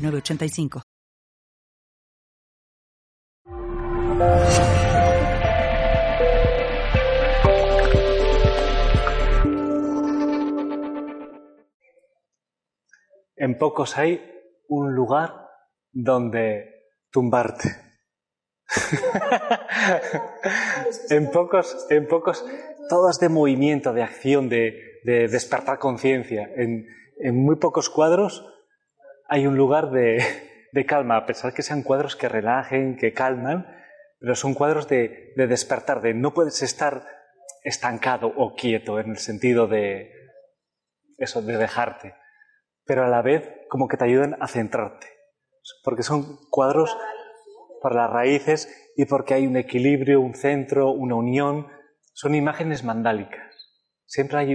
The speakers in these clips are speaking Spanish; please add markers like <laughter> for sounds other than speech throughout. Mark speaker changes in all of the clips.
Speaker 1: 985.
Speaker 2: En pocos hay un lugar donde tumbarte. <laughs> en pocos, en pocos, todo es de movimiento, de acción, de, despertar conciencia. En, en muy pocos cuadros hay un lugar de, calma, a pesar que sean cuadros que relajen, que calman, pero son cuadros de, despertar, de no puedes estar estancado o quieto en el sentido de eso, de dejarte, pero a la vez como que te ayudan a centrarte, porque son cuadros para las raíces y porque hay un equilibrio, un centro, una unión, son imágenes mandálicas. Siempre hay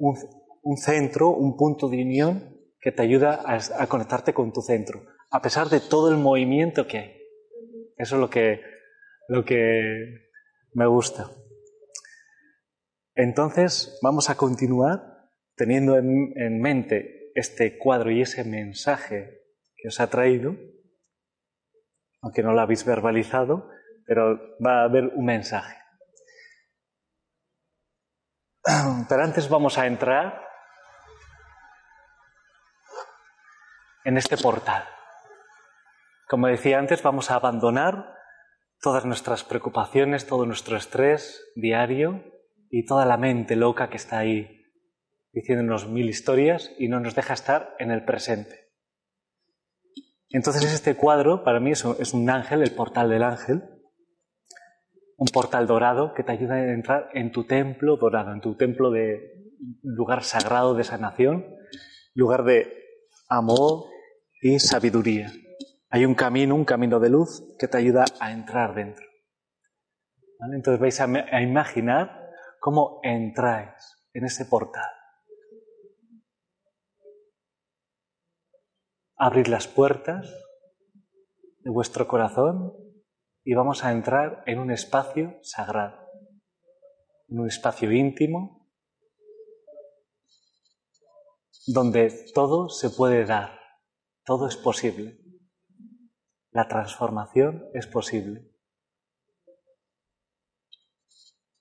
Speaker 2: un, un centro, un punto de unión que te ayuda a, conectarte con tu centro, a pesar de todo el movimiento que hay. Eso es lo que, lo que me gusta. Entonces, vamos a continuar teniendo en, en, mente este cuadro y ese mensaje que os ha traído, aunque no lo habéis verbalizado, pero va a haber un mensaje. <clears throat> Pero antes vamos a entrar en este portal. Como decía antes, vamos a abandonar todas nuestras preocupaciones, todo nuestro estrés diario y toda la mente loca que está ahí diciéndonos mil historias y no nos deja estar en el presente. Entonces este cuadro para mí es un ángel, el portal del ángel, un portal dorado que te ayuda a entrar en tu templo dorado, en tu templo de lugar sagrado de sanación, lugar de amor y sabiduría. Hay un camino, un camino de luz que te ayuda a entrar dentro. Entonces vais a, imaginar cómo entráis en ese portal. Abrid las puertas de vuestro corazón y vamos a entrar en un espacio sagrado, en un espacio íntimo donde todo se puede dar, todo es posible. La transformación es posible.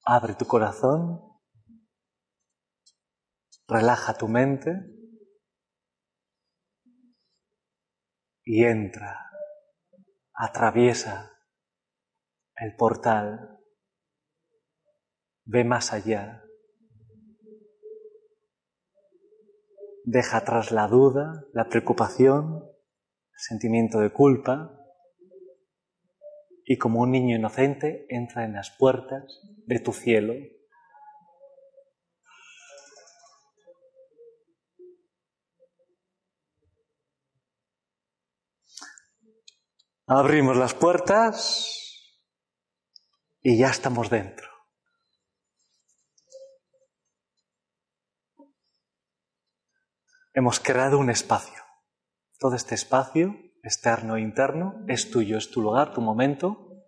Speaker 2: Abre tu corazón, relaja tu mente y entra, atraviesa el portal, ve más allá. Deja atrás la duda, la preocupación, el sentimiento de culpa y como un niño inocente entra en las puertas de tu cielo. Abrimos las puertas y ya estamos dentro. Hemos creado un espacio. Todo este espacio, externo e interno, es tuyo, es tu lugar, tu momento.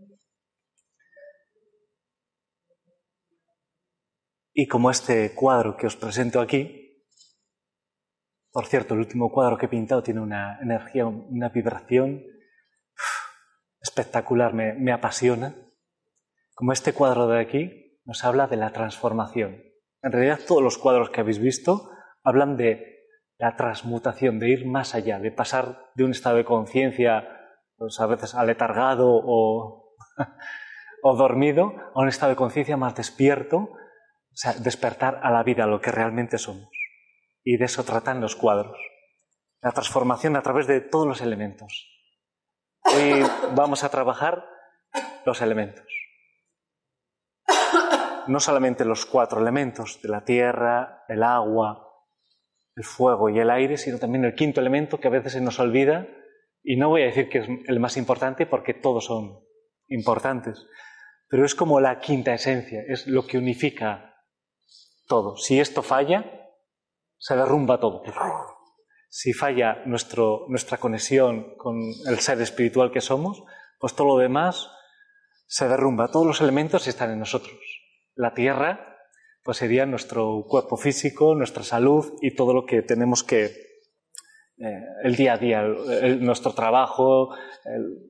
Speaker 2: Y como este cuadro que os presento aquí, por cierto, el último cuadro que he pintado tiene una energía, una vibración espectacular, me, apasiona. Como este cuadro de aquí nos habla de la transformación. En realidad todos los cuadros que habéis visto hablan de la transmutación, de ir más allá, de pasar de un estado de conciencia, pues a veces aletargado o, <laughs> o dormido, a un estado de conciencia más despierto, o sea, despertar a la vida, lo que realmente somos. Y de eso tratan los cuadros. La transformación a través de todos los elementos. Hoy vamos a trabajar los elementos. No solamente los cuatro elementos de la tierra, el agua, el fuego y el aire, sino también el quinto elemento que a veces se nos olvida, Y no voy a decir que es el más importante porque todos son importantes, pero es como la quinta esencia, es lo que unifica todo. Si esto falla, se derrumba todo. Si falla nuestro, nuestra conexión con el ser espiritual que somos, pues todo lo demás se derrumba. Todos los elementos están en nosotros. La tierra, pues sería nuestro cuerpo físico, nuestra salud y todo lo que tenemos que, eh, el día a día, nuestro trabajo,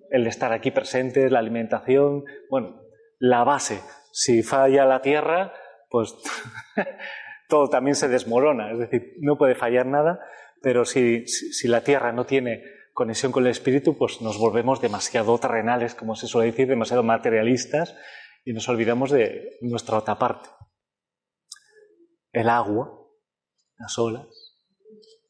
Speaker 2: el, estar aquí presentes, la alimentación, bueno, la base. Si falla la tierra, pues <laughs> todo también se desmorona, es decir, no puede fallar nada, pero si, si la tierra no tiene conexión con el espíritu, pues nos volvemos demasiado terrenales, como se suele decir, demasiado materialistas y nos olvidamos de nuestra otra parte. El agua, las olas,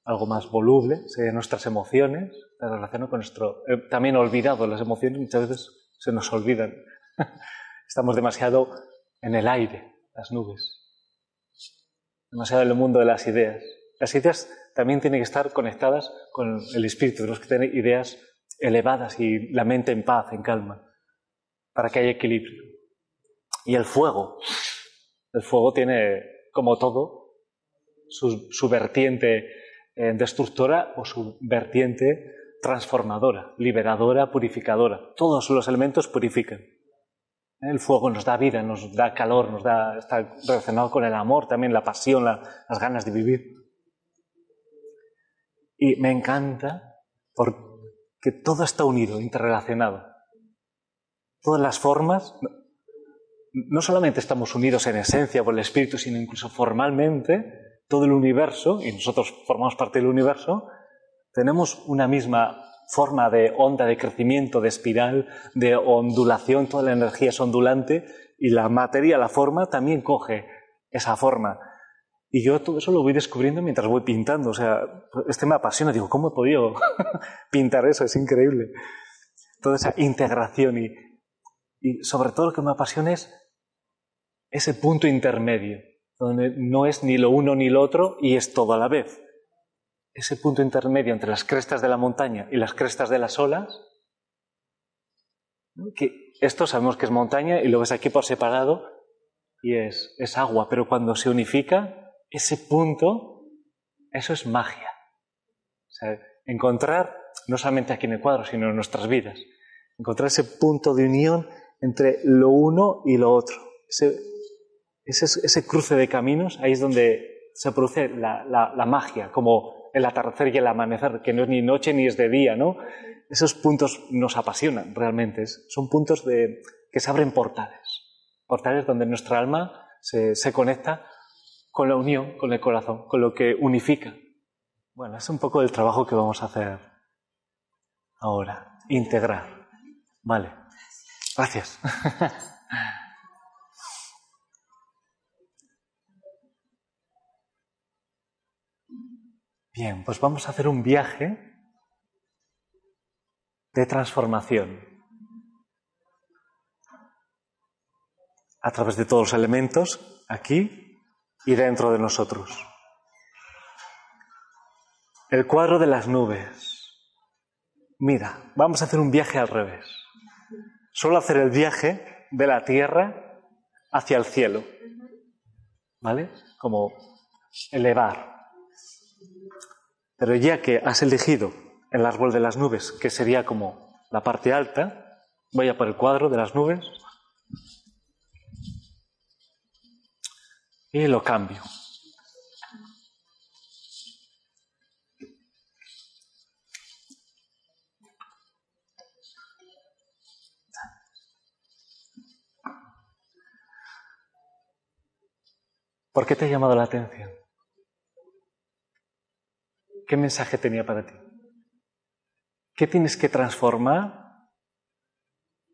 Speaker 2: algo más voluble, nuestras emociones, la relación con nuestro... Eh, también olvidado, las emociones muchas veces se nos olvidan. <laughs> Estamos demasiado en el aire, las nubes, demasiado en el mundo de las ideas. Las ideas también tienen que estar conectadas con el espíritu, tenemos que tener ideas elevadas y la mente en paz, en calma, para que haya equilibrio. Y el fuego, el fuego tiene, como todo, su, vertiente eh, destructora o su vertiente transformadora, liberadora, purificadora. Todos los elementos purifican. El fuego nos da vida, nos da calor, nos da, está relacionado con el amor, también la pasión, las ganas de vivir. Y me encanta porque todo está unido, interrelacionado. Todas las formas, no solamente estamos unidos en esencia por el espíritu, sino incluso formalmente, todo el universo, y nosotros formamos parte del universo, tenemos una misma forma de onda de crecimiento, de espiral, de ondulación, toda la energía es ondulante y la materia, la forma, también coge esa forma. Y yo todo eso lo voy descubriendo mientras voy pintando. O sea, este me apasiona. Digo, ¿cómo he podido <laughs> pintar eso? Es increíble. Toda esa integración y, y sobre todo lo que me apasiona es ese punto intermedio, donde no es ni lo uno ni lo otro y es todo a la vez. Ese punto intermedio entre las crestas de la montaña y las crestas de las olas, que esto sabemos que es montaña y lo ves aquí por separado y es, es agua, pero cuando se unifica ese punto, eso es magia. O sea, encontrar, no solamente aquí en el cuadro, sino en nuestras vidas, encontrar ese punto de unión entre lo uno y lo otro. Ese, cruce de caminos, ahí es donde se produce la, la, magia, como el atardecer y el amanecer, que no es ni noche ni es de día, ¿no? Esos puntos nos apasionan realmente. Son puntos de, que se abren portales. Portales donde nuestra alma se, se conecta con la unión, con el corazón, con lo que unifica. Bueno, es un poco el trabajo que vamos a hacer ahora, integrar. Vale, gracias. <laughs> Bien, pues vamos a hacer un viaje de transformación a través de todos los elementos aquí y dentro de nosotros. El cuadro de las nubes. Mira, vamos a hacer un viaje al revés. Solo hacer el viaje de la tierra hacia el cielo. ¿Vale? Como elevar. Pero ya que has elegido el árbol de las nubes, que sería como la parte alta, voy a por el cuadro de las nubes. y lo cambio. ¿Por qué te ha llamado la atención? ¿Qué mensaje tenía para ti? ¿Qué tienes que transformar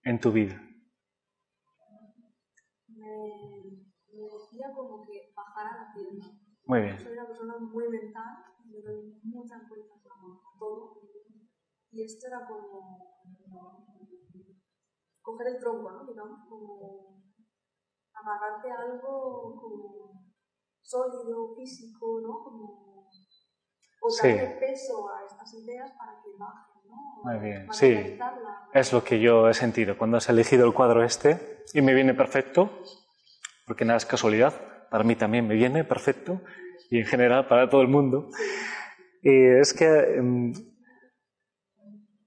Speaker 2: en tu vida? Muy bien.
Speaker 3: Soy una persona muy mental, me doy muchas vueltas a todo. Y esto era como coger el tronco, ¿no? Digamos, como agarrarte a algo como sólido, físico, ¿no? Como o darle peso a estas ideas para que bajen. ¿no?
Speaker 2: Muy bien, sí. Es lo que yo he sentido cuando has elegido el cuadro este y me viene perfecto, porque nada es casualidad, para mí también me viene perfecto y en general para todo el mundo. Y es que em,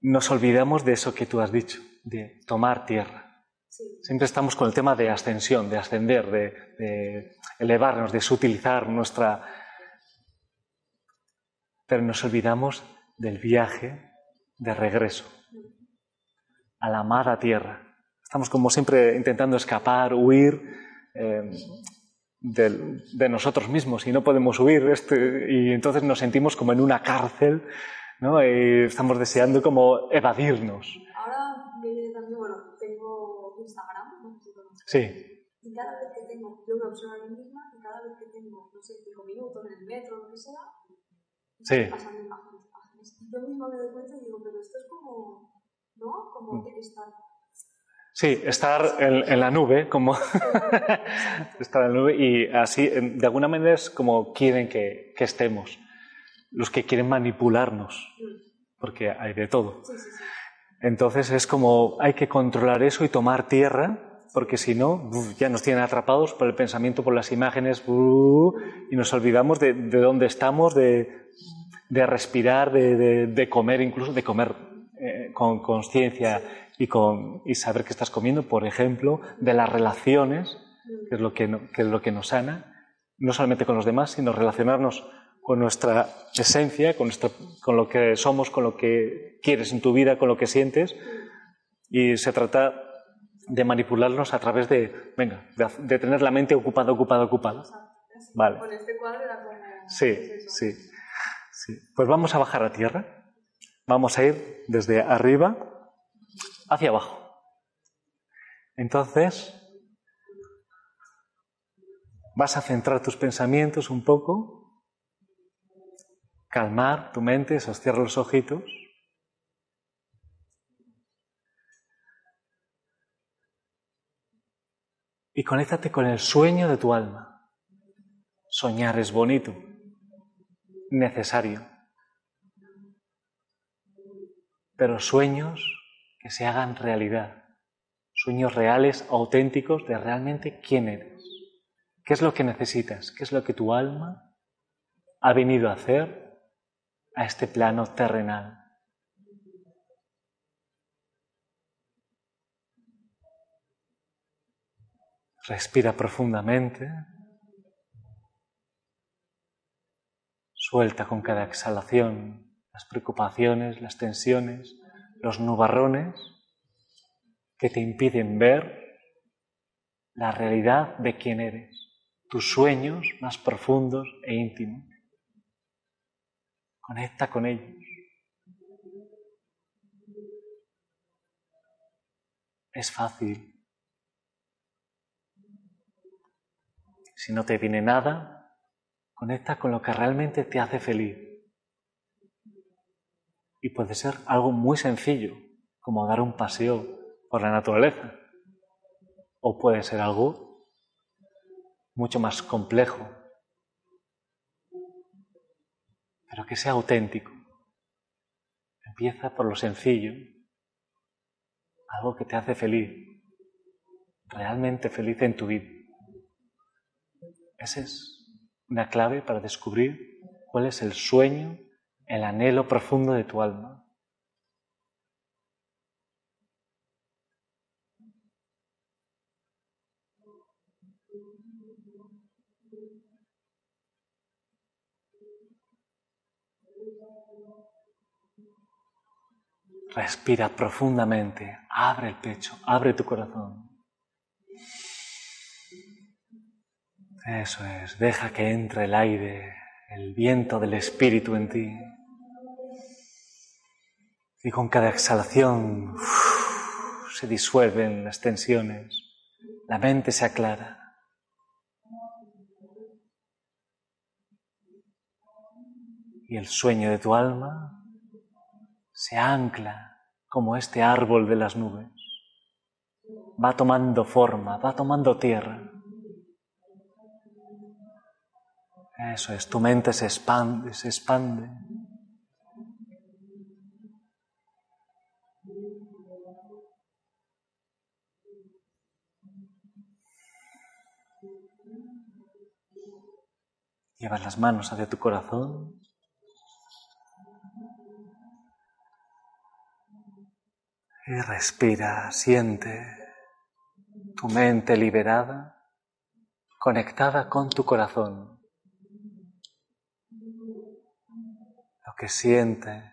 Speaker 2: nos olvidamos de eso que tú has dicho, de tomar tierra.
Speaker 3: Sí,
Speaker 2: Siempre estamos con el tema de ascensión, de ascender, de, de elevarnos, de sutilizar nuestra... Pero nos olvidamos del viaje de regreso a la amada tierra. Estamos como siempre intentando escapar, huir eh, del- de, nosotros mismos y no podemos huir este, y entonces nos sentimos como en una cárcel ¿no? y estamos deseando como evadirnos.
Speaker 3: Ahora también, bueno, tengo Instagram, no sé.
Speaker 2: Sí,
Speaker 3: Y cada vez que tengo, yo me observo a mí misma, y cada vez que tengo, no sé, cinco minutos en el metro, lo que sea,
Speaker 2: Sí.
Speaker 3: Y yo misma me doy cuenta y digo, pero esto es como, ¿no? Como
Speaker 2: Mm.
Speaker 3: estar.
Speaker 2: sí, estar en, en la nube, como <laughs> estar en la nube y así, en- de alguna manera es como quieren que, que estemos, los que quieren manipularnos,
Speaker 3: Mm.
Speaker 2: porque hay de todo.
Speaker 3: Sí, sí, sí.
Speaker 2: Entonces es como hay que controlar eso y tomar tierra, porque si no, ya nos tienen atrapados por el pensamiento, por las imágenes, y nos olvidamos de, de dónde estamos, de, de respirar, de, de- de comer, incluso de comer eh, con conciencia y, con, y saber que estás comiendo, por ejemplo, de las relaciones, que es lo que, no- que es lo que nos sana, no solamente con los demás, sino relacionarnos con nuestra esencia, con, nuestro- con lo que somos, con lo que quieres en tu vida, con lo que sientes. Y se trata de manipularnos a través de, venga, de, de tener la mente ocupada, ocupada, ocupada. Vale.
Speaker 3: Con este cuadro.
Speaker 2: Sí, sí, Pues vamos a bajar a tierra. Vamos a ir desde arriba hacia abajo. Entonces, vas a centrar tus pensamientos un poco, calmar tu mente, sostierra los ojitos. Y conéctate con el sueño de tu alma. Soñar es bonito, necesario. Pero sueños que se hagan realidad. Sueños reales, auténticos de realmente quién eres. ¿Qué es lo que necesitas? ¿Qué es lo que tu alma ha venido a hacer a este plano terrenal? Respira profundamente. Suelta con cada exhalación las preocupaciones, las tensiones, los nubarrones que te impiden ver la realidad de quién eres, tus sueños más profundos e íntimos. Conecta con ellos. Es fácil. Si no te viene nada, conecta con lo que realmente te hace feliz. Y puede ser algo muy sencillo, como dar un paseo por la naturaleza. O puede ser algo mucho más complejo, pero que sea auténtico. Empieza por lo sencillo, algo que te hace feliz, realmente feliz en tu vida. Esa es una clave para descubrir cuál es el sueño, el anhelo profundo de tu alma. Respira profundamente, abre el pecho, abre tu corazón. Eso es, deja que entre el aire, el viento del espíritu en ti. Y con cada exhalación se disuelven las tensiones, la mente se aclara. Y el sueño de tu alma se ancla como este árbol de las nubes. Va tomando forma, va tomando tierra. Eso es, tu mente se expande, se expande. Llevas las manos hacia tu corazón. Y respira, siente tu mente liberada, conectada con tu corazón. Que sientes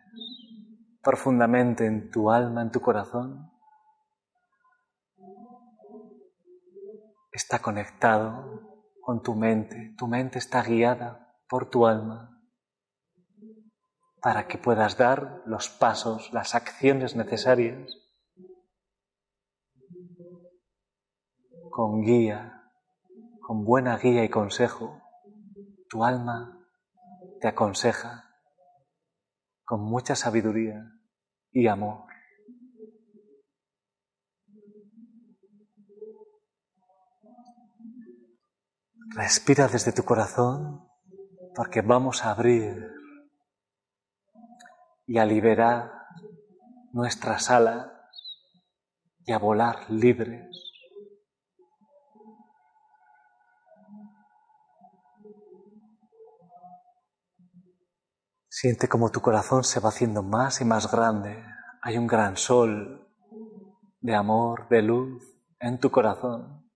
Speaker 2: profundamente en tu alma, en tu corazón, está conectado con tu mente. Tu mente está guiada por tu alma para que puedas dar los pasos, las acciones necesarias con guía, con buena guía y consejo. Tu alma te aconseja con mucha sabiduría y amor. Respira desde tu corazón porque vamos a abrir y a liberar nuestras alas y a volar libres. Siente como tu corazón se va haciendo más y más grande. Hay un gran sol de amor, de luz en tu corazón,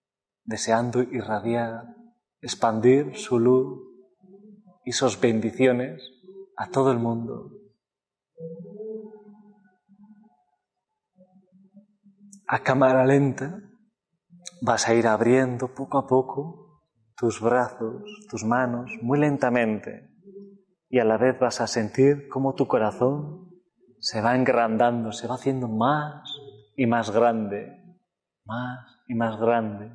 Speaker 2: deseando irradiar expandir su luz y sus bendiciones a todo el mundo. A cámara lenta vas a ir abriendo poco a poco tus brazos, tus manos, muy lentamente, y a la vez vas a sentir cómo tu corazón se va engrandando, se va haciendo más y más grande, más y más grande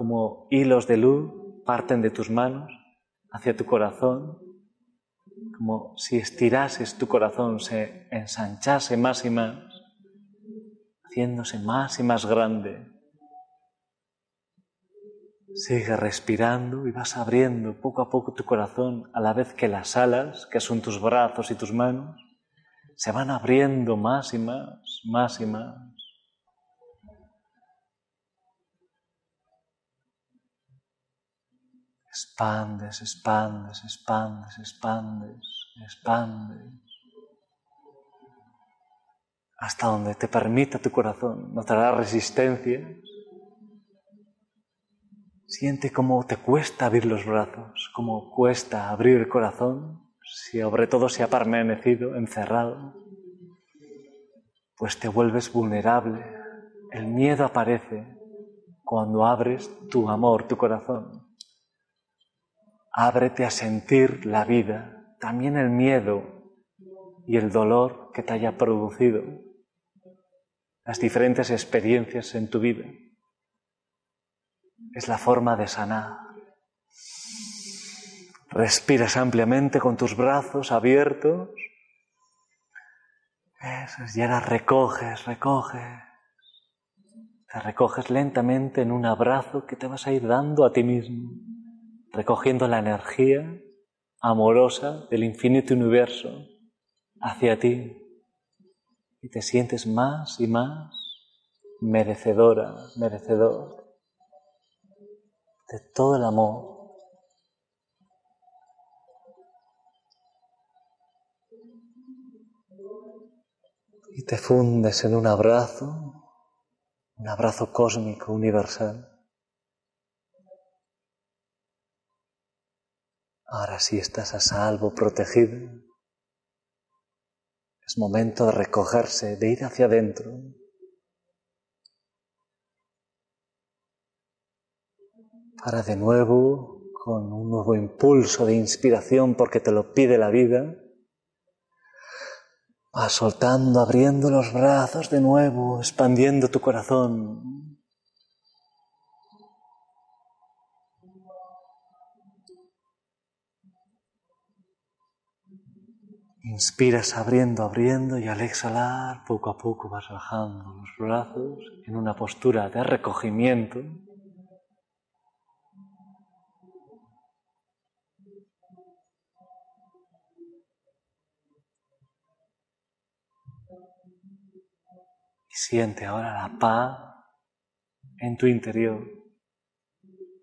Speaker 2: como hilos de luz parten de tus manos hacia tu corazón, como si estirases tu corazón, se ensanchase más y más, haciéndose más y más grande. Sigue respirando y vas abriendo poco a poco tu corazón a la vez que las alas, que son tus brazos y tus manos, se van abriendo más y más, más y más. Expandes, expandes, expandes, expandes, expandes. Hasta donde te permita tu corazón. Notarás resistencias. Siente cómo te cuesta abrir los brazos, cómo cuesta abrir el corazón, si sobre todo se ha permanecido encerrado, pues te vuelves vulnerable. El miedo aparece cuando abres tu amor, tu corazón. Ábrete a sentir la vida, también el miedo y el dolor que te haya producido, las diferentes experiencias en tu vida. Es la forma de sanar. Respiras ampliamente con tus brazos abiertos. Eso es, y ahora recoges, recoges. Te recoges lentamente en un abrazo que te vas a ir dando a ti mismo recogiendo la energía amorosa del infinito universo hacia ti y te sientes más y más merecedora, merecedor de todo el amor. Y te fundes en un abrazo, un abrazo cósmico, universal. Ahora sí estás a salvo, protegido. Es momento de recogerse, de ir hacia adentro. Para de nuevo, con un nuevo impulso de inspiración porque te lo pide la vida, vas soltando, abriendo los brazos de nuevo, expandiendo tu corazón, Inspiras abriendo, abriendo y al exhalar poco a poco vas bajando los brazos en una postura de recogimiento. Y siente ahora la paz en tu interior,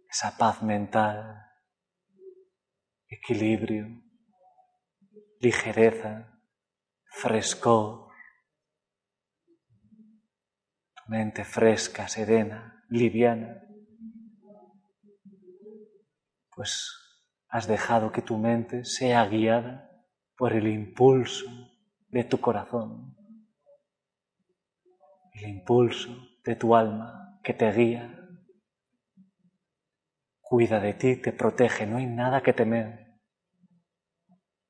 Speaker 2: esa paz mental, equilibrio, ligereza, frescor, tu mente fresca, serena, liviana, pues has dejado que tu mente sea guiada por el impulso de tu corazón, el impulso de tu alma que te guía, cuida de ti, te protege, no hay nada que temer,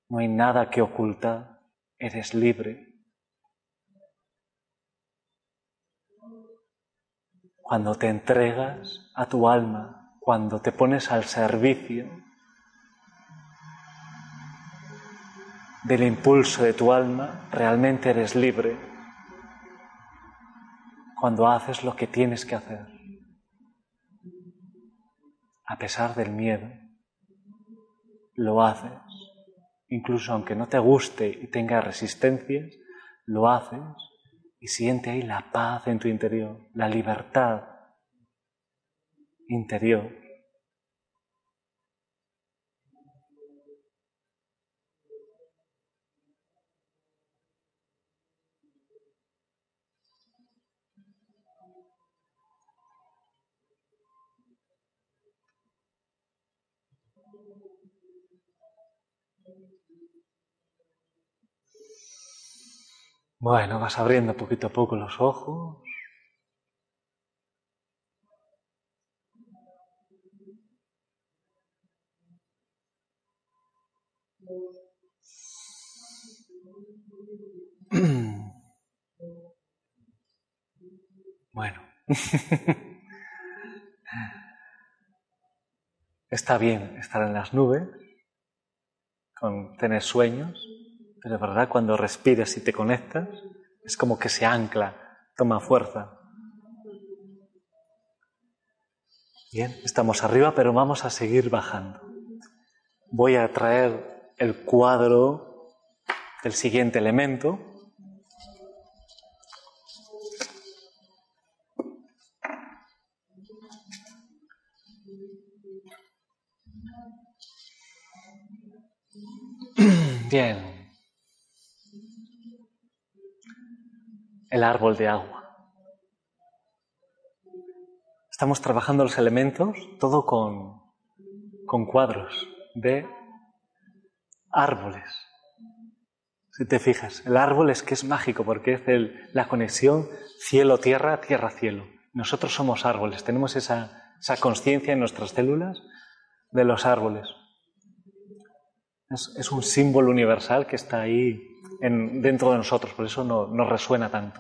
Speaker 2: no hay nada que ocultar, eres libre. Cuando te entregas a tu alma, cuando te pones al servicio del impulso de tu alma, realmente eres libre cuando haces lo que tienes que hacer. A pesar del miedo, lo haces. Incluso aunque no te guste y tenga resistencias, lo haces y siente ahí la paz en tu interior, la libertad interior. Bueno, vas abriendo poquito a poco los ojos. <clears throat> Bueno, <laughs> está bien estar en las nubes, con tener sueños, pero verdad cuando respiras y te conectas, es como que se ancla, toma fuerza. Bien, estamos arriba, pero vamos a seguir bajando. Voy a traer el cuadro del siguiente elemento. <clears throat> Bien. El árbol de agua. Estamos trabajando los elementos todo con, con cuadros de árboles. Si te fijas, el árbol es que es mágico porque es la conexión cielo-tierra, tierra-cielo. Nosotros somos árboles, tenemos esa, esa conciencia en nuestras células de los árboles. Es, es, un símbolo universal que está ahí dentro de nosotros, por eso no, resuena tanto.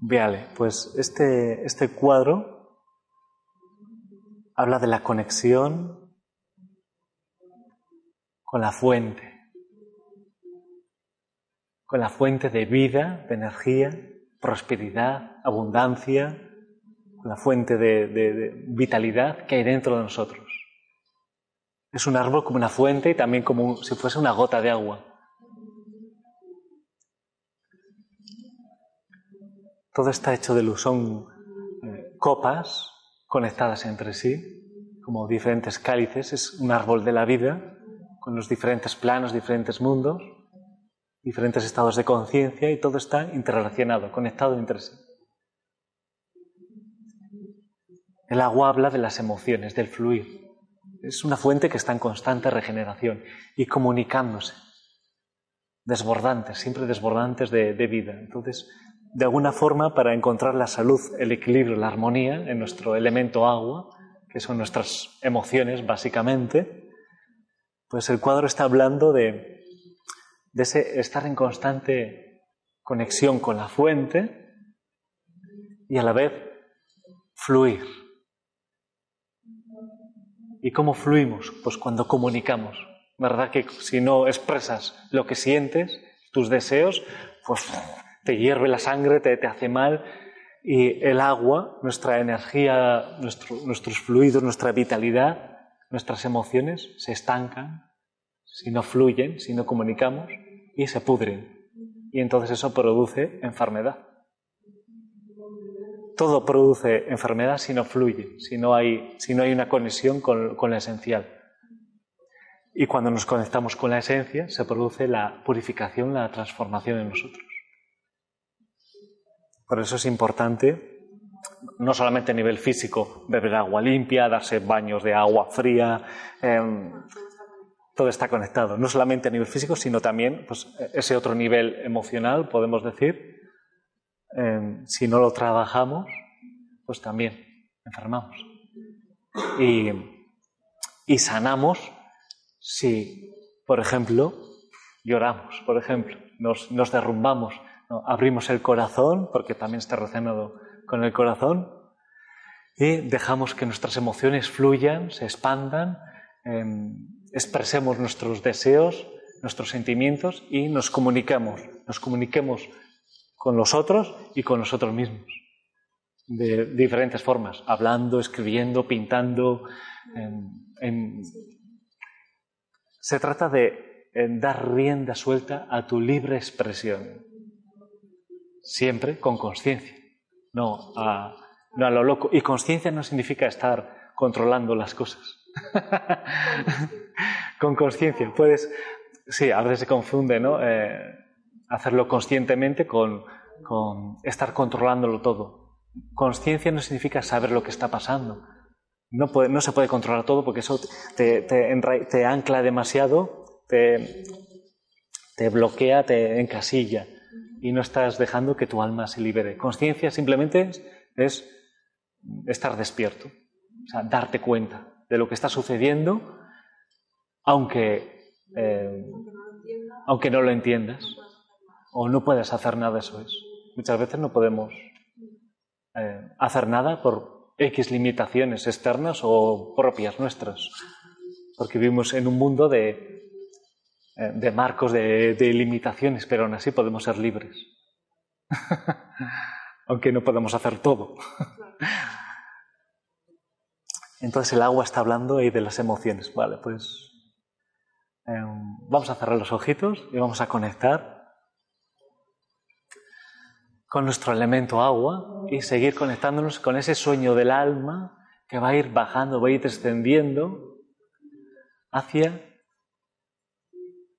Speaker 2: Vale, pues este, este cuadro habla de la conexión con la fuente, con la fuente de vida, de energía, prosperidad, abundancia, con la fuente de vitalidad que hay dentro de nosotros. Es un árbol como una fuente y también como si fuese una gota de agua. Todo está hecho de luz. Son eh, copas conectadas entre sí, como diferentes cálices. Es un árbol de la vida, con los diferentes planos, diferentes mundos, diferentes estados de conciencia y todo está interrelacionado, conectado entre sí. El agua habla de las emociones, del fluir. Es una fuente que está en constante regeneración y comunicándose, desbordantes, siempre desbordantes de, vida. Entonces, de alguna forma, para encontrar la salud, el equilibrio, la armonía en nuestro elemento agua, que son nuestras emociones básicamente, pues el cuadro está hablando de, de ese estar en constante conexión con la fuente y a la vez fluir ¿Y cómo fluimos? Pues cuando comunicamos. ¿Verdad que si no expresas lo que sientes, tus deseos, pues te hierve la sangre, te, te hace mal y el agua, nuestra energía, nuestros fluidos, nuestra vitalidad, nuestras emociones se estancan si no fluyen, si no comunicamos y se pudren. Y entonces eso produce enfermedad. Todo produce enfermedad si no fluye, si no hay, si no hay una conexión con, con la esencial. Y cuando nos conectamos con la esencia, se produce la purificación, la transformación en nosotros. Por eso es importante, no solamente a nivel físico, beber agua limpia, darse baños de agua fría, em, todo está conectado, no solamente a nivel físico, sino también pues, ese otro nivel emocional, podemos decir, Em, si no lo trabajamos, pues también enfermamos. Y, sanamos si, por ejemplo, lloramos, por ejemplo, nos, nos derrumbamos, abrimos el corazón, porque también está relacionado con el corazón, y dejamos que nuestras emociones fluyan, se expandan, em, expresemos nuestros deseos, nuestros sentimientos y nos comunicamos, nos comuniquemos con los otros y con nosotros mismos, de diferentes formas, hablando, escribiendo, pintando. Se trata de dar rienda suelta a tu libre expresión, siempre con conciencia, no a, no a lo loco. Y conciencia no significa estar controlando las cosas. <laughs> con conciencia, puedes, sí, a veces se confunde, ¿no? Eh, hacerlo conscientemente con, estar controlándolo todo. Conciencia no significa saber lo que está pasando. No, se puede controlar todo porque eso te, te, ancla demasiado, te, te bloquea, te encasilla y no estás dejando que tu alma se libere. Conciencia simplemente es estar despierto, o sea, darte cuenta de lo que está sucediendo, aunque, eh, aunque no lo entiendas o no puedes hacer nada, eso es. Muchas veces no podemos eh, hacer nada por X limitaciones externas o propias nuestras, porque vivimos en un mundo de, eh, de marcos, de, de limitaciones, pero aún así podemos ser libres, <laughs> aunque no podemos hacer todo. <laughs> Entonces el agua está hablando ahí de las emociones. Vale, pues em, vamos a cerrar los ojitos y vamos a conectar con nuestro elemento agua y seguir conectándonos con ese sueño del alma que va a ir bajando, va a ir descendiendo hacia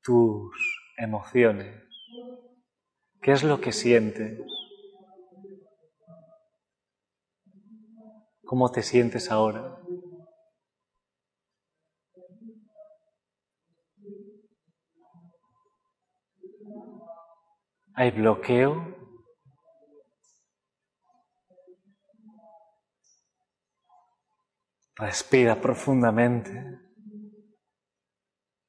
Speaker 2: tus emociones. ¿Qué es lo que sientes? ¿Cómo te sientes ahora? ¿Hay bloqueo? Respira profundamente.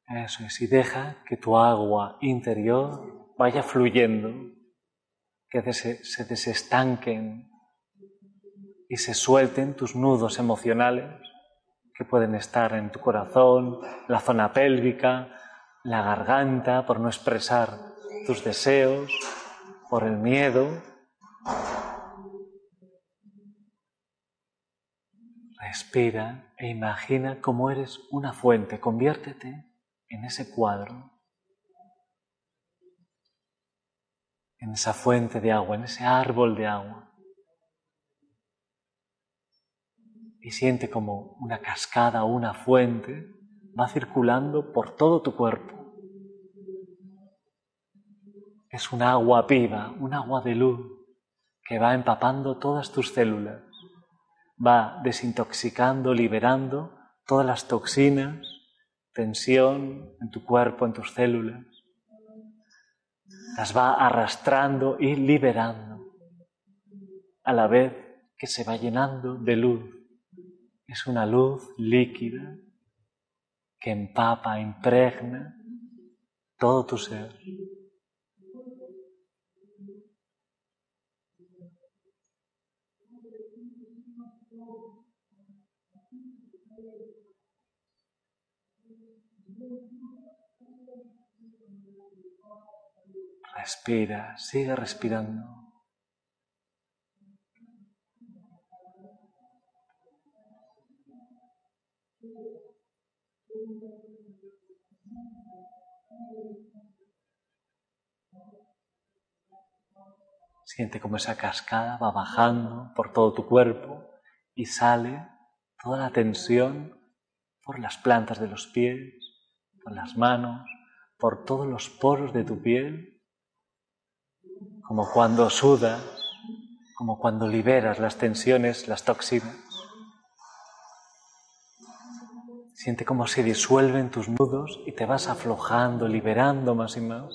Speaker 2: Eso es, y deja que tu agua interior vaya fluyendo, que se desestanquen y se suelten tus nudos emocionales que pueden estar en tu corazón, la zona pélvica, la garganta, por no expresar tus deseos, por el miedo, Respira e imagina cómo eres una fuente. Conviértete en ese cuadro, en esa fuente de agua, en ese árbol de agua. Y siente como una cascada o una fuente va circulando por todo tu cuerpo. Es un agua viva, un agua de luz que va empapando todas tus células va desintoxicando, liberando todas las toxinas, tensión en tu cuerpo, en tus células. Las va arrastrando y liberando a la vez que se va llenando de luz. Es una luz líquida que empapa, impregna todo tu ser. Respira, sigue respirando. Siente como esa cascada va bajando por todo tu cuerpo y sale toda la tensión por las plantas de los pies, por las manos, por todos los poros de tu piel, como cuando sudas, como cuando liberas las tensiones, las toxinas. Siente cómo se disuelven tus nudos y te vas aflojando, liberando más y más.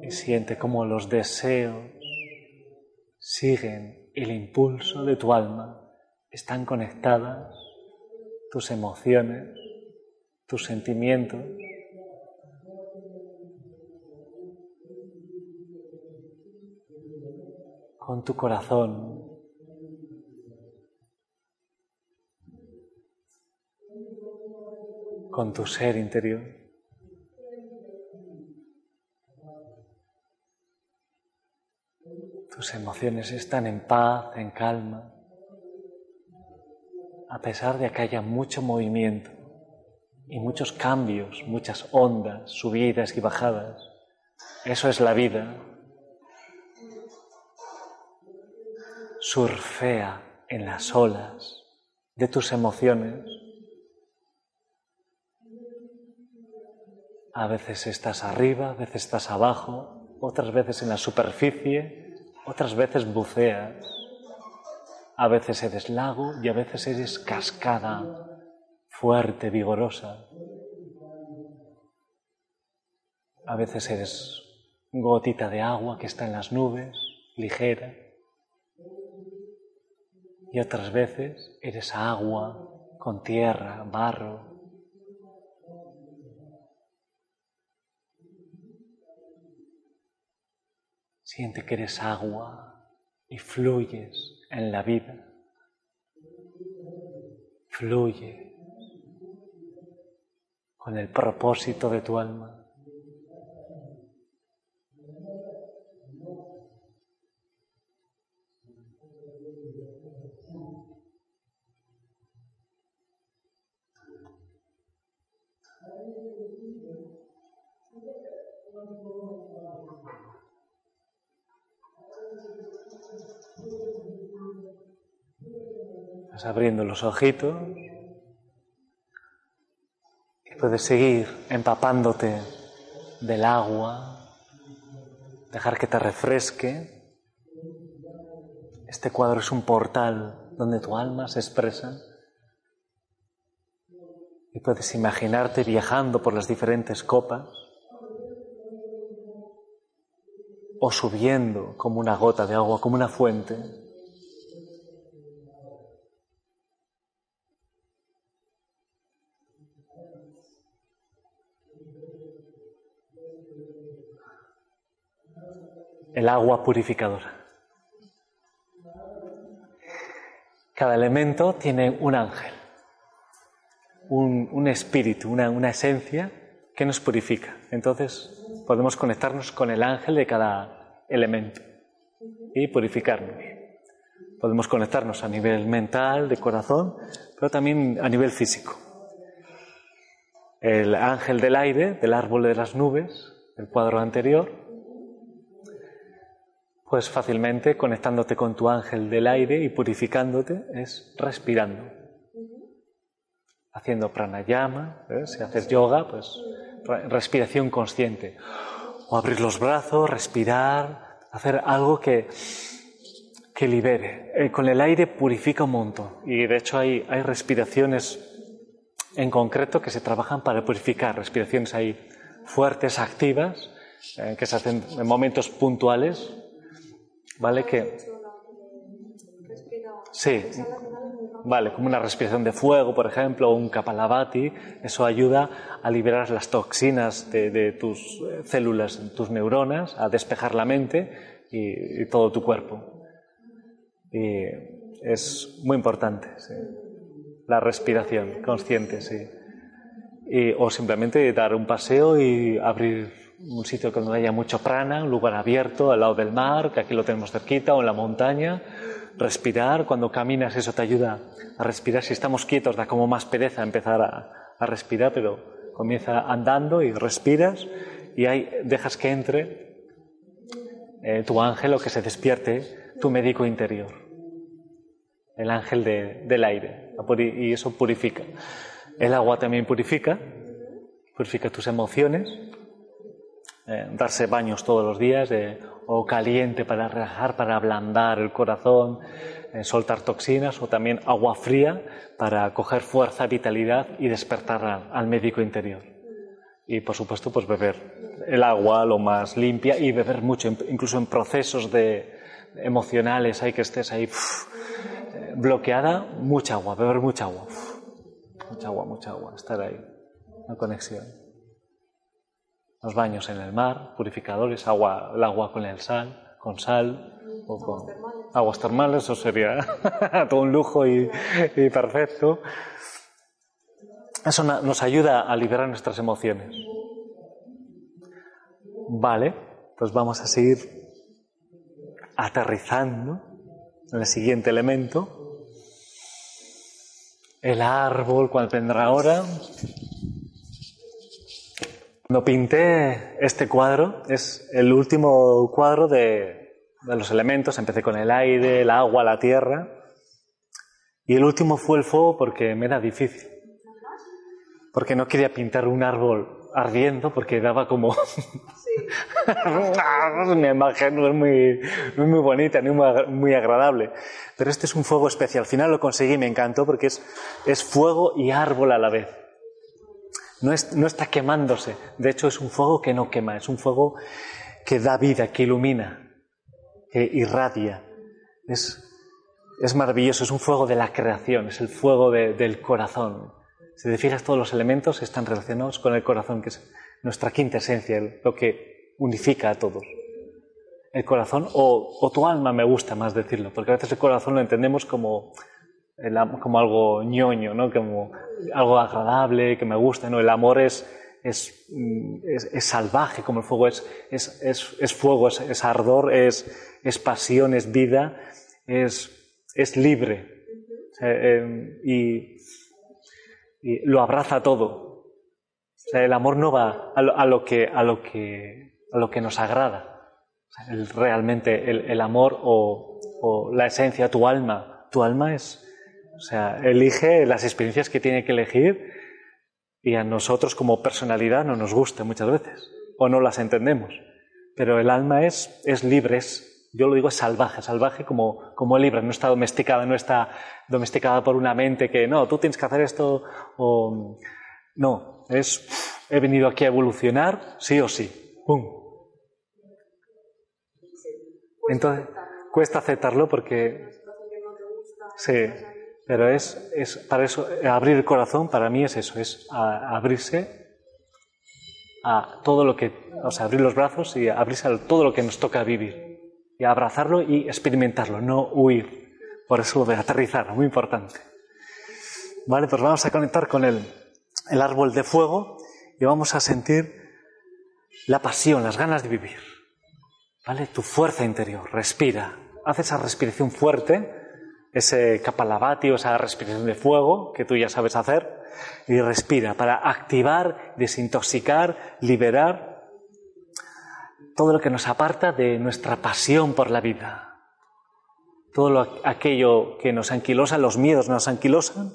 Speaker 2: y siente como los deseos siguen el impulso de tu alma, están conectadas tus emociones, tus sentimientos. con tu corazón. con tu ser interior. Tus emociones están en paz, en calma, a pesar de que haya mucho movimiento y muchos cambios, muchas ondas, subidas y bajadas. Eso es la vida. Surfea en las olas de tus emociones. A veces estás arriba, a veces estás abajo, otras veces en la superficie otras veces buceas, a veces eres lago y a veces eres cascada fuerte, vigorosa. A veces eres gotita de agua que está en las nubes, ligera. Y otras veces eres agua con tierra, barro. Siente que eres agua y fluyes en la vida. Fluye con el propósito de tu alma. Abriendo los ojitos y puedes seguir empapándote del agua, dejar que te refresque. Este cuadro es un portal donde tu alma se expresa y puedes imaginarte viajando por las diferentes copas o subiendo como una gota de agua, como una fuente. El agua purificadora. Cada elemento tiene un ángel, un, espíritu, una, una esencia que nos purifica. Entonces podemos conectarnos con el ángel de cada elemento y purificarnos. Podemos conectarnos a nivel mental, de corazón, pero también a nivel físico. El ángel del aire, del árbol de las nubes, el cuadro anterior, pues fácilmente conectándote con tu ángel del aire y purificándote es respirando. Haciendo pranayama, ¿eh? si haces yoga, pues respiración consciente. O abrir los brazos, respirar, hacer algo que, que libere. Eh, con el aire purifica un montón. Y de hecho hay, hay respiraciones en concreto que se trabajan para purificar. Respiraciones ahí fuertes, activas, eh, que se hacen en momentos puntuales ¿Vale? Que... Sí, vale, como una respiración de fuego, por ejemplo, o un kapalabhati, eso ayuda a liberar las toxinas de, tus eh, células, tus neuronas, a despejar la mente y, todo tu cuerpo. Y es muy importante, la respiración consciente, sí. o simplemente dar un paseo y abrir un sitio donde haya mucho prana, un lugar abierto, al lado del mar, que aquí lo tenemos cerquita, o en la montaña. Respirar, cuando caminas eso te ayuda a respirar. Si estamos quietos da como más pereza empezar a, respirar, pero comienza andando y respiras y ahí dejas que entre eh, tu ángel o que se despierte tu médico interior, el ángel del aire, y eso purifica. El agua también purifica, purifica tus emociones, eh, darse baños todos los días, o caliente para relajar, para ablandar el corazón, eh, soltar toxinas, o también agua fría para coger fuerza, vitalidad y despertar al, médico interior. Y por supuesto, pues beber el agua lo más limpia y beber mucho, incluso en procesos de, emocionales, hay que estés ahí eh, bloqueada, mucha agua, beber mucha agua. mucha agua, mucha agua, estar ahí, una conexión los baños en el mar, purificadores, agua, el agua con el sal, con sal o con aguas termales, eso sería <laughs> todo un lujo y, perfecto. Eso nos ayuda a liberar nuestras emociones. Vale, pues vamos a seguir aterrizando en el siguiente elemento. El árbol, ¿cuál vendrá ahora? Cuando pinté este cuadro, es el último cuadro de, los elementos. Empecé con el aire, el agua, la tierra. Y el último fue el fuego porque me era difícil. Porque no quería pintar un árbol ardiendo porque daba como... <laughs> Una imagen no es muy, muy bonita ni muy, muy, agradable. Pero este es un fuego especial. Al final lo conseguí, me encantó porque es, es fuego y árbol a la vez. No, está quemándose. De hecho, es un fuego que no quema, es un fuego que da vida, que ilumina, que irradia. Es, maravilloso, es un fuego de la creación, es el fuego del corazón. Si te fijas, todos los elementos están relacionados con el corazón, que es nuestra quinta esencia, lo que unifica a todos. El corazón, o, o tu alma, me gusta más decirlo, porque a veces el corazón lo entendemos como como algo ñoño, ¿no? como algo agradable, que me gusta. ¿no? El amor es, es, es, salvaje, como el fuego es, es fuego, es, ardor, es, pasión, es vida, es, libre. Em, y, lo abraza todo. O sea, el amor no va a lo, que, a lo, que, a lo que nos agrada. realmente el, el amor o, o la esencia, tu alma, tu alma es, o sea, elige las experiencias que tiene que elegir y a nosotros como personalidad no nos gusta muchas veces o no las entendemos. Pero el alma es, es libre, es, yo lo digo, es salvaje, salvaje como, como libre, no está domesticada, no está domesticada por una mente que no, tú tienes que hacer esto o no, es he venido aquí a evolucionar, sí o sí. ¡Pum! Entonces, cuesta aceptarlo porque... Sí, pero es, es, para eso, abrir el corazón para mí es eso, es abrirse a todo lo que, o sea, abrir los brazos y abrirse a todo lo que nos toca vivir. Y abrazarlo y experimentarlo, no huir. Por eso lo de aterrizar, muy importante. Vale, pues vamos a conectar con el, el árbol de fuego y vamos a sentir la pasión, las ganas de vivir. ¿Vale? Tu fuerza interior, respira. Haz esa respiración fuerte ese kapalabhati o esa respiración de fuego que tú ya sabes hacer y respira para activar, desintoxicar, liberar todo lo que nos aparta de nuestra pasión por la vida. Todo aquello que nos anquilosa, los miedos nos anquilosan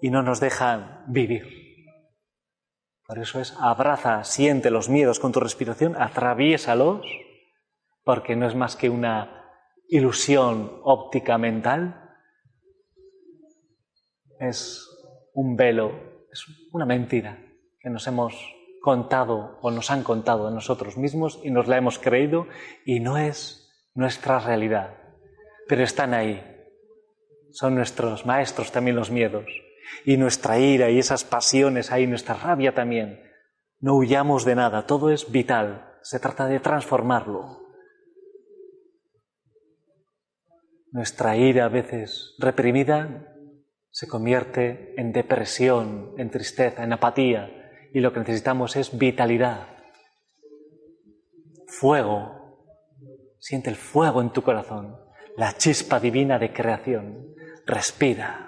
Speaker 2: y no nos dejan vivir. Por eso es abraza, siente los miedos con tu respiración, atraviésalos, porque no es más que una ilusión óptica mental, es un velo, es una mentira que nos hemos contado o nos han contado a nosotros mismos y nos la hemos creído y no es nuestra realidad, pero están ahí. Son nuestros maestros también los miedos y nuestra ira y esas pasiones ahí, nuestra rabia también. No huyamos de nada, todo es vital, se trata de transformarlo. Nuestra ira a veces reprimida se convierte en depresión, en tristeza, en apatía y lo que necesitamos es vitalidad. fuego. Siente el fuego en tu corazón, la chispa divina de creación. Respira.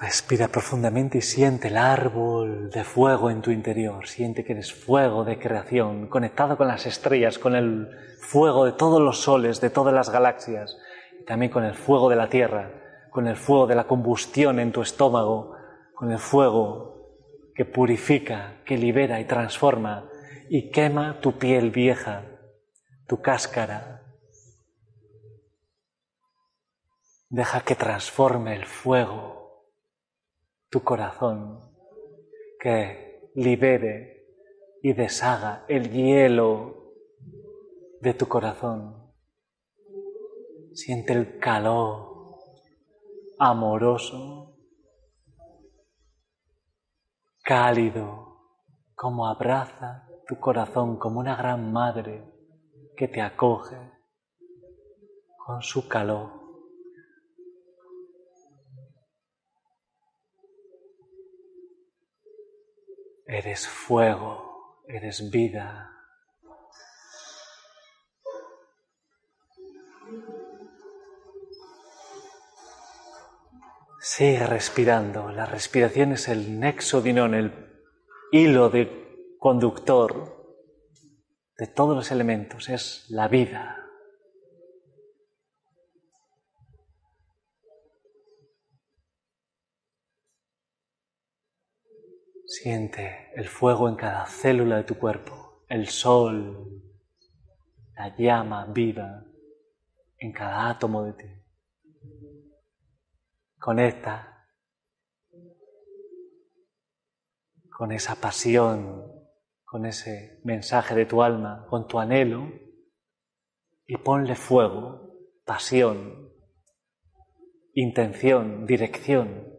Speaker 2: Respira profundamente y siente el árbol de fuego en tu interior. Siente que eres fuego de creación, conectado con las estrellas, con el fuego de todos los soles, de todas las galaxias, y también con el fuego de la tierra, con el fuego de la combustión en tu estómago, con el fuego que purifica, que libera y transforma y quema tu piel vieja, tu cáscara. Deja que transforme el fuego tu corazón, que libere y deshaga el hielo de tu corazón. Siente el calor amoroso, cálido, como abraza tu corazón como una gran madre que te acoge con su calor. Eres fuego, eres vida. Sigue respirando. La respiración es el nexo dinón, el hilo de conductor de todos los elementos. Es la vida. Siente el fuego en cada célula de tu cuerpo, el sol, la llama viva en cada átomo de ti. Conecta con esa pasión, con ese mensaje de tu alma, con tu anhelo y ponle fuego, pasión, intención, dirección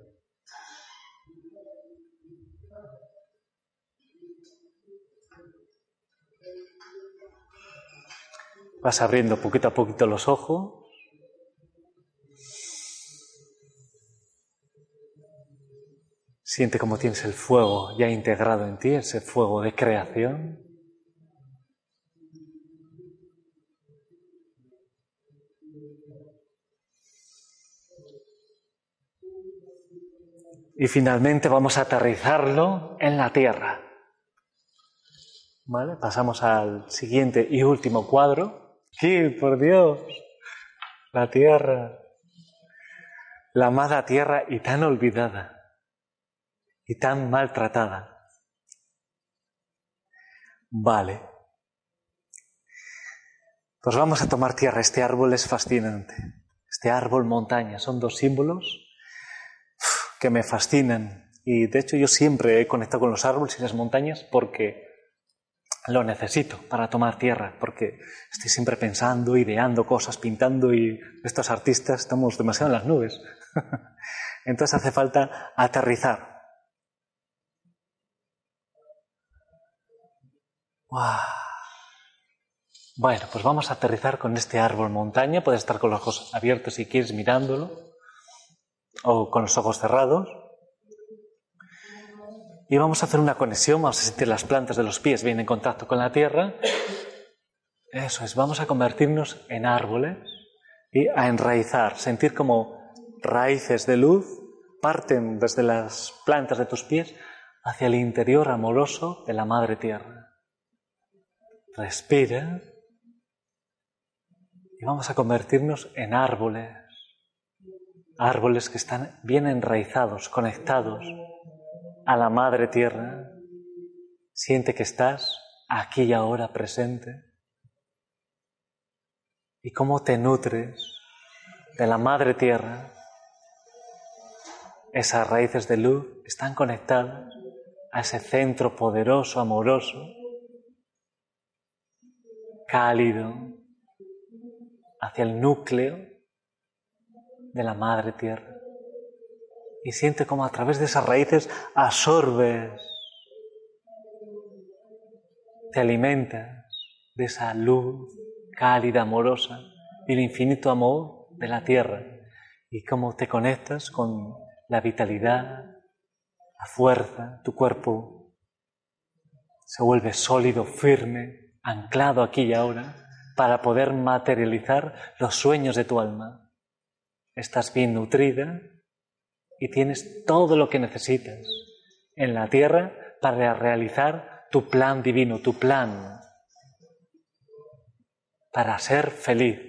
Speaker 2: Vas abriendo poquito a poquito los ojos. Siente como tienes el fuego ya integrado en ti, ese fuego de creación. Y finalmente vamos a aterrizarlo en la tierra. ¿Vale? Pasamos al siguiente y último cuadro. Sí, por Dios. La tierra. La amada tierra y tan olvidada. Y tan maltratada. Vale. Pues vamos a tomar tierra. Este árbol es fascinante. Este árbol montaña son dos símbolos que me fascinan. Y de hecho yo siempre he conectado con los árboles y las montañas porque lo necesito para tomar tierra, porque estoy siempre pensando, ideando cosas, pintando y estos artistas estamos demasiado en las nubes. <laughs> Entonces hace falta aterrizar. Bueno, pues vamos a aterrizar con este árbol montaña. Puedes estar con los ojos abiertos si quieres mirándolo o con los ojos cerrados. Y vamos a hacer una conexión, vamos a sentir las plantas de los pies bien en contacto con la tierra. Eso es, vamos a convertirnos en árboles y a enraizar, sentir como raíces de luz parten desde las plantas de tus pies hacia el interior amoroso de la Madre Tierra. Respira y vamos a convertirnos en árboles, árboles que están bien enraizados, conectados a la Madre Tierra, siente que estás aquí y ahora presente y cómo te nutres de la Madre Tierra. Esas raíces de luz están conectadas a ese centro poderoso, amoroso, cálido, hacia el núcleo de la Madre Tierra y siente como a través de esas raíces absorbes, te alimentas de esa luz cálida, amorosa y el infinito amor de la tierra y cómo te conectas con la vitalidad, la fuerza, tu cuerpo se vuelve sólido, firme, anclado aquí y ahora, para poder materializar los sueños de tu alma. Estás bien nutrida y tienes todo lo que necesitas en la tierra para realizar tu plan divino, tu plan para ser feliz.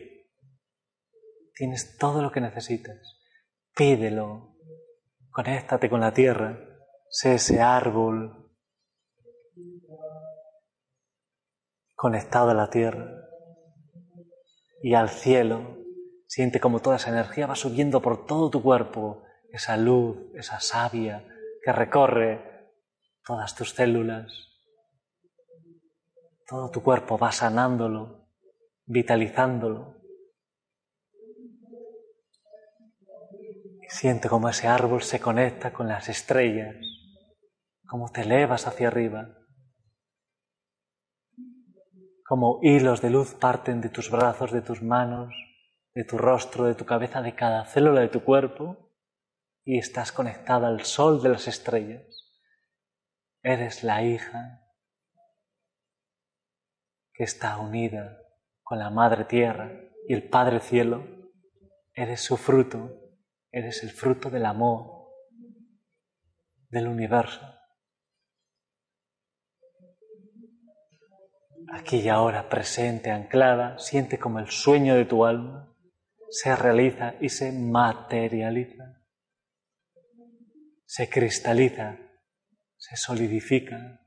Speaker 2: Tienes todo lo que necesitas. Pídelo. Conéctate con la tierra. Sé ese árbol conectado a la tierra y al cielo. Siente como toda esa energía va subiendo por todo tu cuerpo, esa luz, esa savia que recorre todas tus células. Todo tu cuerpo va sanándolo, vitalizándolo. siente como ese árbol se conecta con las estrellas, como te elevas hacia arriba, como hilos de luz parten de tus brazos, de tus manos, de tu rostro, de tu cabeza, de cada célula de tu cuerpo y estás conectada al sol de las estrellas. Eres la hija que está unida con la Madre Tierra y el Padre Cielo. Eres su fruto, eres el fruto del amor del universo. Aquí y ahora, presente, anclada, siente como el sueño de tu alma se realiza y se materializa se cristaliza, se solidifica.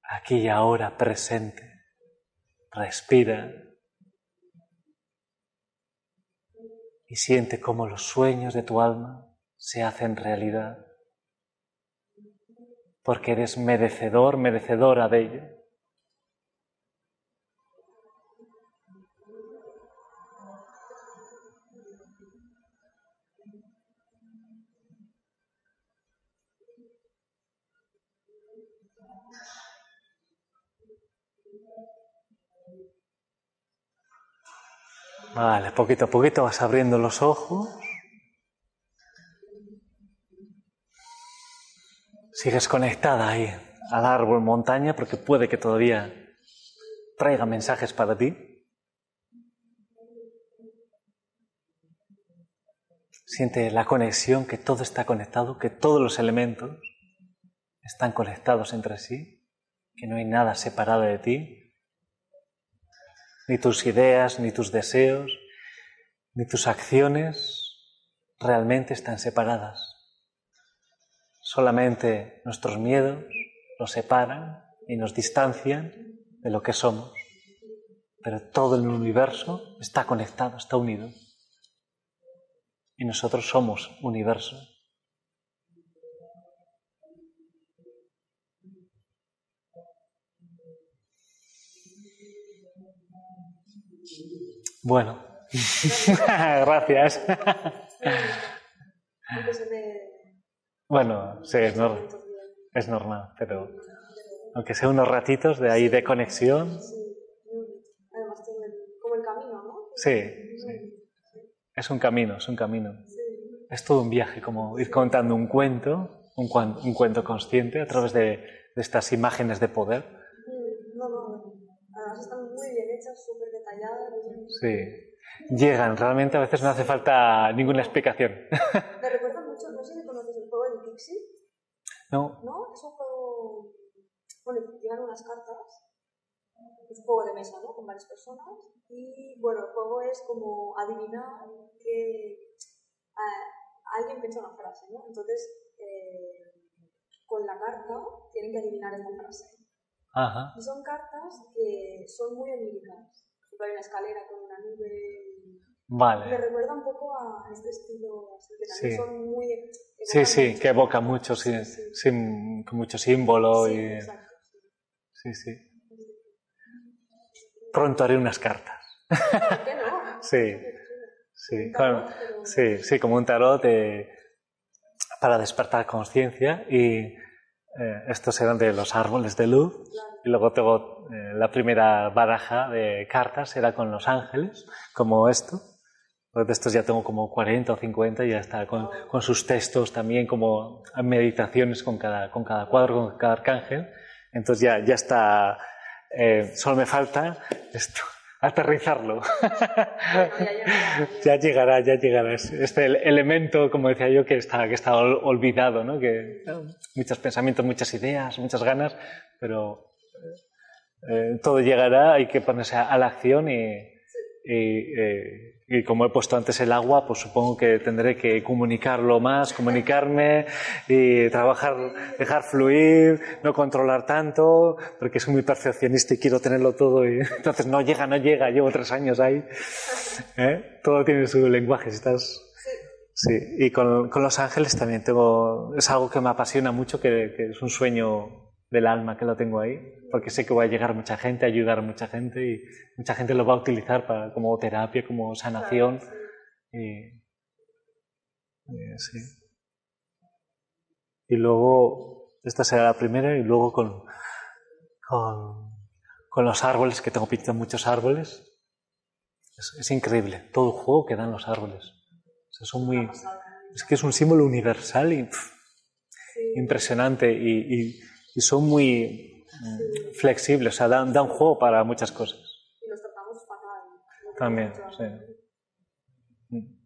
Speaker 2: Aquí y ahora presente, respira y siente cómo los sueños de tu alma se hacen realidad, porque eres merecedor, merecedora de ello. Vale, poquito a poquito vas abriendo los ojos. Sigues conectada ahí al árbol montaña porque puede que todavía traiga mensajes para ti. Siente la conexión, que todo está conectado, que todos los elementos están conectados entre sí, que no hay nada separado de ti, ni tus ideas, ni tus deseos, ni tus acciones realmente están separadas. Solamente nuestros miedos nos separan y nos distancian de lo que somos. Pero todo el universo está conectado, está unido. Y nosotros somos universo. Bueno, <laughs> gracias. bueno, sí, es, es normal, pero aunque sea unos ratitos de ahí de conexión.
Speaker 3: Además, como el camino, ¿no?
Speaker 2: Sí, Es un camino, es un camino. Es todo un viaje, como ir contando un cuento, un, un cuento consciente a través de, de estas imágenes de poder.
Speaker 3: Además están muy bien hechas, súper
Speaker 2: Sí. Llegan, realmente a veces no hace falta ninguna explicación.
Speaker 3: Me recuerda mucho, no sé si conoces el juego de Pixie.
Speaker 2: No.
Speaker 3: ¿No? Es un juego. Bueno, llegan unas cartas. Es un juego de mesa, ¿no? Con varias personas. Y bueno, el juego es como adivinar que alguien piensa una frase, ¿no? Entonces, eh, con la carta tienen que adivinar esa frase.
Speaker 2: Ajá.
Speaker 3: Y son cartas que son muy oníricas hay una escalera con una nube.
Speaker 2: Vale.
Speaker 3: Me recuerda un poco a este estilo, que también son muy...
Speaker 2: Sí, sí, que evoca mucho, sí, mucho símbolo
Speaker 3: sí,
Speaker 2: y...
Speaker 3: Exacto,
Speaker 2: sí, sí. Pronto haré unas cartas.
Speaker 3: ¿Por qué no? <laughs>
Speaker 2: sí, sí, sí, sí, como un tarot para despertar conciencia y eh, estos eran de los árboles de luz. Y luego tengo eh, la primera baraja de cartas, era con los ángeles, como esto. De estos ya tengo como 40 o 50 y ya está, con, con sus textos también, como meditaciones con cada, con cada cuadro, con cada arcángel. Entonces ya, ya está, eh, solo me falta esto, aterrizarlo. <laughs> ya llegará, ya llegará. Este elemento, como decía yo, que está, que está olvidado, ¿no? Que muchos pensamientos, muchas ideas, muchas ganas, pero eh, todo llegará, hay que ponerse a, la acción y, y eh, y como he puesto antes el agua, pues supongo que tendré que comunicarlo más, comunicarme y trabajar, dejar fluir, no controlar tanto, porque soy muy perfeccionista y quiero tenerlo todo y <laughs> entonces no llega, no llega, llevo tres años ahí. ¿Eh? Todo tiene su lenguaje, estás... Sí, y con, con, Los Ángeles también tengo, es algo que me apasiona mucho, que, que es un sueño del alma que lo tengo ahí, porque sé que va a llegar mucha gente, a ayudar a mucha gente y mucha gente lo va a utilizar para, como terapia, como sanación. Y, sí. y luego, esta será la primera, y luego con, con, con los árboles, que tengo pintado muchos árboles. Es, increíble, todo el juego que dan los árboles. son muy, es que es un símbolo universal y impresionante y y son muy mm, flexibles, o sea, dan, dan juego para muchas cosas.
Speaker 3: Y los tratamos fatal.
Speaker 2: También, sí. Mm.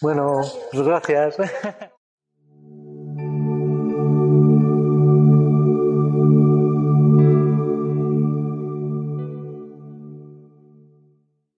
Speaker 2: Bueno, pues gracias. <laughs>